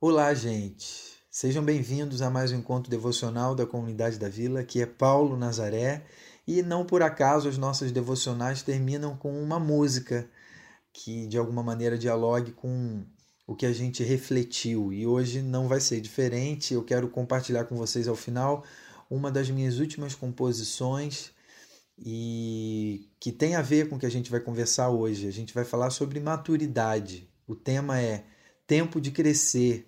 Olá, gente. Sejam bem-vindos a mais um encontro devocional da comunidade da Vila. Aqui é Paulo Nazaré e não por acaso as nossas devocionais terminam com uma música que de alguma maneira dialogue com o que a gente refletiu. E hoje não vai ser diferente. Eu quero compartilhar com vocês ao final uma das minhas últimas composições e que tem a ver com o que a gente vai conversar hoje. A gente vai falar sobre maturidade. O tema é tempo de crescer.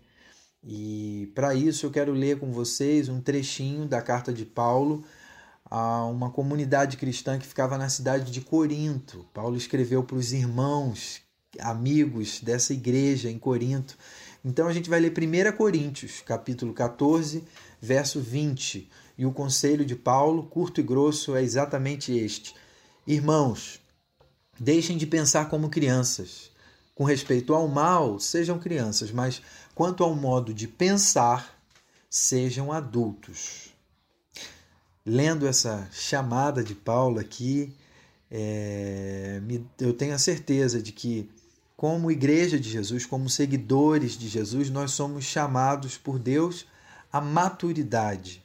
E para isso eu quero ler com vocês um trechinho da carta de Paulo a uma comunidade cristã que ficava na cidade de Corinto. Paulo escreveu para os irmãos, amigos dessa igreja em Corinto. Então a gente vai ler 1 Coríntios, capítulo 14, verso 20. E o conselho de Paulo, curto e grosso, é exatamente este: Irmãos, deixem de pensar como crianças com respeito ao mal, sejam crianças, mas quanto ao modo de pensar, sejam adultos. Lendo essa chamada de Paulo aqui, é, me, eu tenho a certeza de que, como igreja de Jesus, como seguidores de Jesus, nós somos chamados por Deus à maturidade.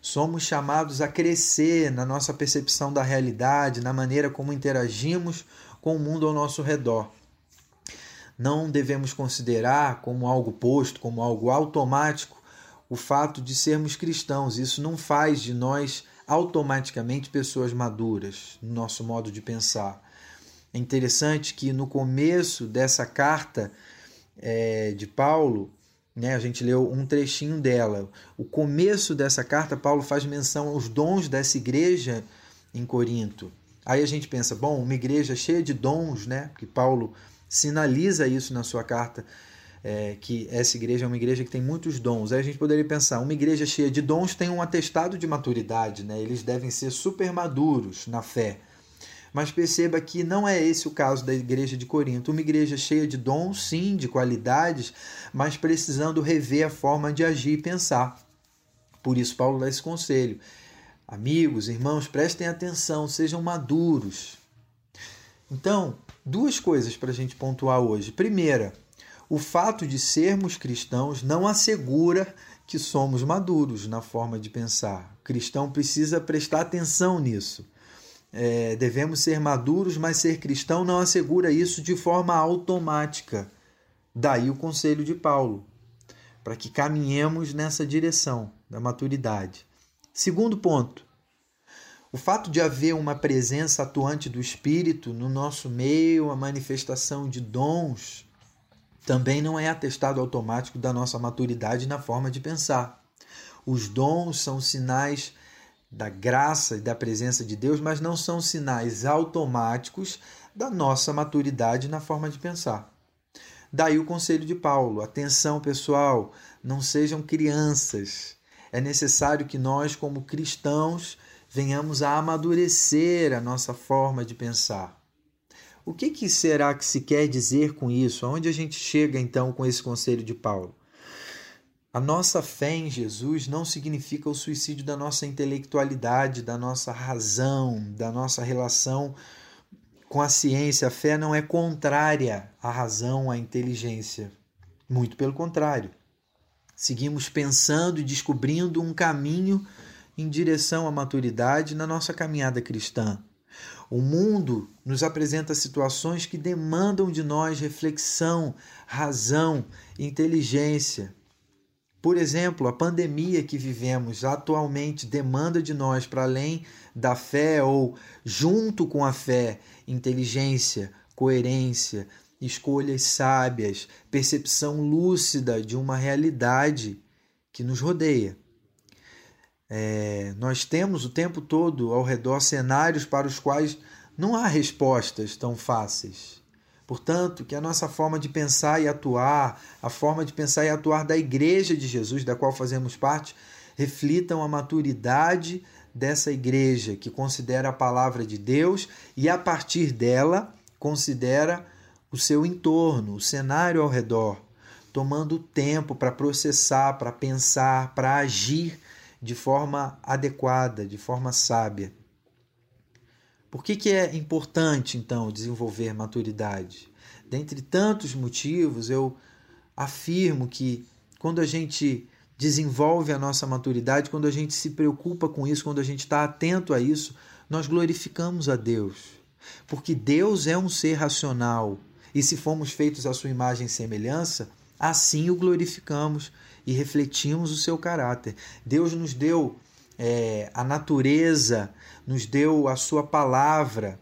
Somos chamados a crescer na nossa percepção da realidade, na maneira como interagimos com o mundo ao nosso redor não devemos considerar como algo posto, como algo automático, o fato de sermos cristãos. Isso não faz de nós automaticamente pessoas maduras no nosso modo de pensar. É interessante que no começo dessa carta é, de Paulo, né, a gente leu um trechinho dela. O começo dessa carta, Paulo faz menção aos dons dessa igreja em Corinto. Aí a gente pensa, bom, uma igreja cheia de dons, né? Que Paulo sinaliza isso na sua carta, é, que essa igreja é uma igreja que tem muitos dons. Aí a gente poderia pensar, uma igreja cheia de dons tem um atestado de maturidade, né? eles devem ser super maduros na fé. Mas perceba que não é esse o caso da igreja de Corinto. Uma igreja cheia de dons, sim, de qualidades, mas precisando rever a forma de agir e pensar. Por isso, Paulo dá esse conselho. Amigos, irmãos, prestem atenção, sejam maduros. Então, duas coisas para a gente pontuar hoje. Primeira, o fato de sermos cristãos não assegura que somos maduros na forma de pensar. O cristão precisa prestar atenção nisso. É, devemos ser maduros, mas ser cristão não assegura isso de forma automática. Daí o conselho de Paulo, para que caminhemos nessa direção da maturidade. Segundo ponto, o fato de haver uma presença atuante do Espírito no nosso meio, a manifestação de dons, também não é atestado automático da nossa maturidade na forma de pensar. Os dons são sinais da graça e da presença de Deus, mas não são sinais automáticos da nossa maturidade na forma de pensar. Daí o conselho de Paulo: atenção pessoal, não sejam crianças. É necessário que nós, como cristãos, venhamos a amadurecer a nossa forma de pensar. O que, que será que se quer dizer com isso? Aonde a gente chega então com esse conselho de Paulo? A nossa fé em Jesus não significa o suicídio da nossa intelectualidade, da nossa razão, da nossa relação com a ciência. A fé não é contrária à razão, à inteligência. Muito pelo contrário. Seguimos pensando e descobrindo um caminho em direção à maturidade na nossa caminhada cristã. O mundo nos apresenta situações que demandam de nós reflexão, razão, inteligência. Por exemplo, a pandemia que vivemos atualmente demanda de nós, para além da fé ou junto com a fé, inteligência, coerência, escolhas sábias, percepção lúcida de uma realidade que nos rodeia. É, nós temos o tempo todo ao redor cenários para os quais não há respostas tão fáceis. Portanto, que a nossa forma de pensar e atuar, a forma de pensar e atuar da Igreja de Jesus, da qual fazemos parte, reflitam a maturidade dessa igreja que considera a palavra de Deus e, a partir dela, considera o seu entorno, o cenário ao redor, tomando tempo para processar, para pensar, para agir de forma adequada, de forma sábia. Por que, que é importante, então, desenvolver maturidade? Dentre tantos motivos, eu afirmo que quando a gente desenvolve a nossa maturidade, quando a gente se preocupa com isso, quando a gente está atento a isso, nós glorificamos a Deus. Porque Deus é um ser racional e se fomos feitos à sua imagem e semelhança, assim o glorificamos e refletimos o seu caráter. Deus nos deu é, a natureza, nos deu a sua palavra,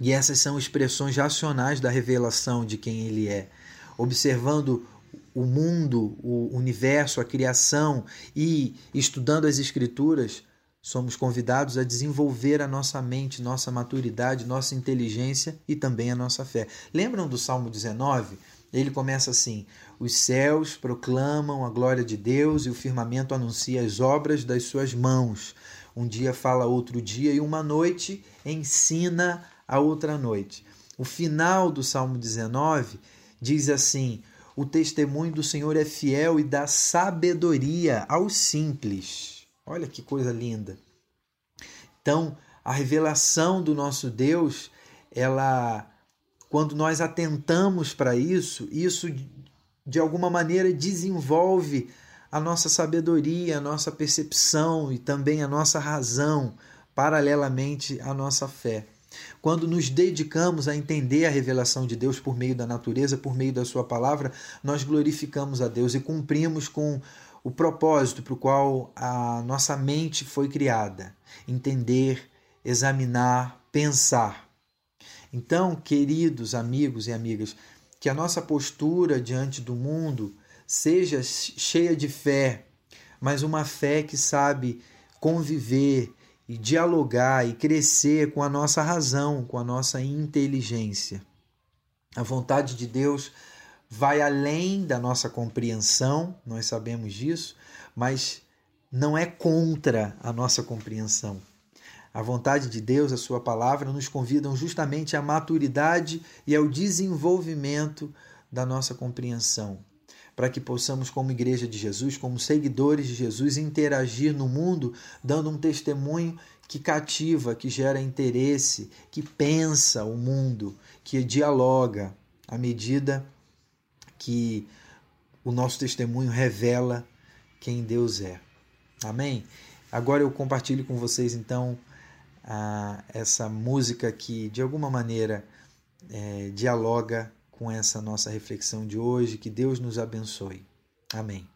e essas são expressões racionais da revelação de quem ele é. Observando o mundo, o universo, a criação e estudando as Escrituras, somos convidados a desenvolver a nossa mente, nossa maturidade, nossa inteligência e também a nossa fé. Lembram do Salmo 19? Ele começa assim: Os céus proclamam a glória de Deus e o firmamento anuncia as obras das suas mãos. Um dia fala outro dia e uma noite ensina a outra noite. O final do Salmo 19 diz assim: O testemunho do Senhor é fiel e dá sabedoria aos simples. Olha que coisa linda. Então, a revelação do nosso Deus, ela quando nós atentamos para isso, isso de alguma maneira desenvolve a nossa sabedoria, a nossa percepção e também a nossa razão, paralelamente à nossa fé. Quando nos dedicamos a entender a revelação de Deus por meio da natureza, por meio da Sua palavra, nós glorificamos a Deus e cumprimos com o propósito para o qual a nossa mente foi criada: entender, examinar, pensar. Então, queridos amigos e amigas, que a nossa postura diante do mundo seja cheia de fé, mas uma fé que sabe conviver e dialogar e crescer com a nossa razão, com a nossa inteligência. A vontade de Deus vai além da nossa compreensão, nós sabemos disso, mas não é contra a nossa compreensão. A vontade de Deus, a Sua palavra, nos convidam justamente à maturidade e ao desenvolvimento da nossa compreensão para que possamos, como Igreja de Jesus, como seguidores de Jesus, interagir no mundo, dando um testemunho que cativa, que gera interesse, que pensa o mundo, que dialoga à medida que o nosso testemunho revela quem Deus é. Amém? Agora eu compartilho com vocês então essa música que de alguma maneira é, dialoga com essa nossa reflexão de hoje. Que Deus nos abençoe. Amém.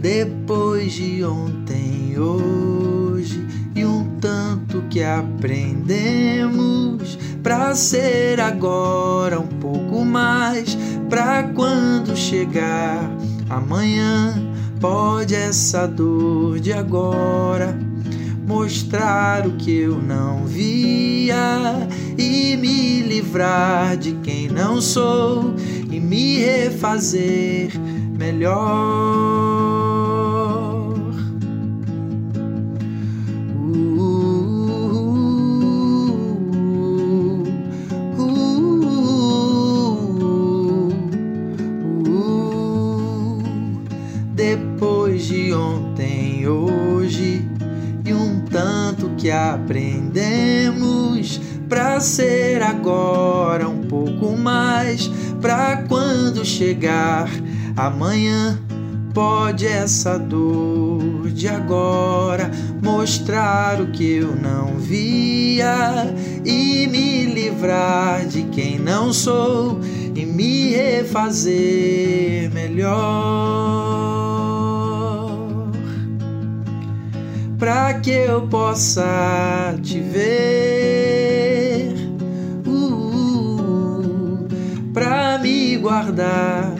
Depois de ontem, hoje e um tanto que aprendemos pra ser agora um pouco mais, pra quando chegar amanhã, pode essa dor de agora mostrar o que eu não via e me livrar de quem não sou e me refazer melhor. Aprendemos para ser agora um pouco mais para quando chegar amanhã pode essa dor de agora mostrar o que eu não via e me livrar de quem não sou e me refazer melhor. Para que eu possa te ver, uh, uh, para me guardar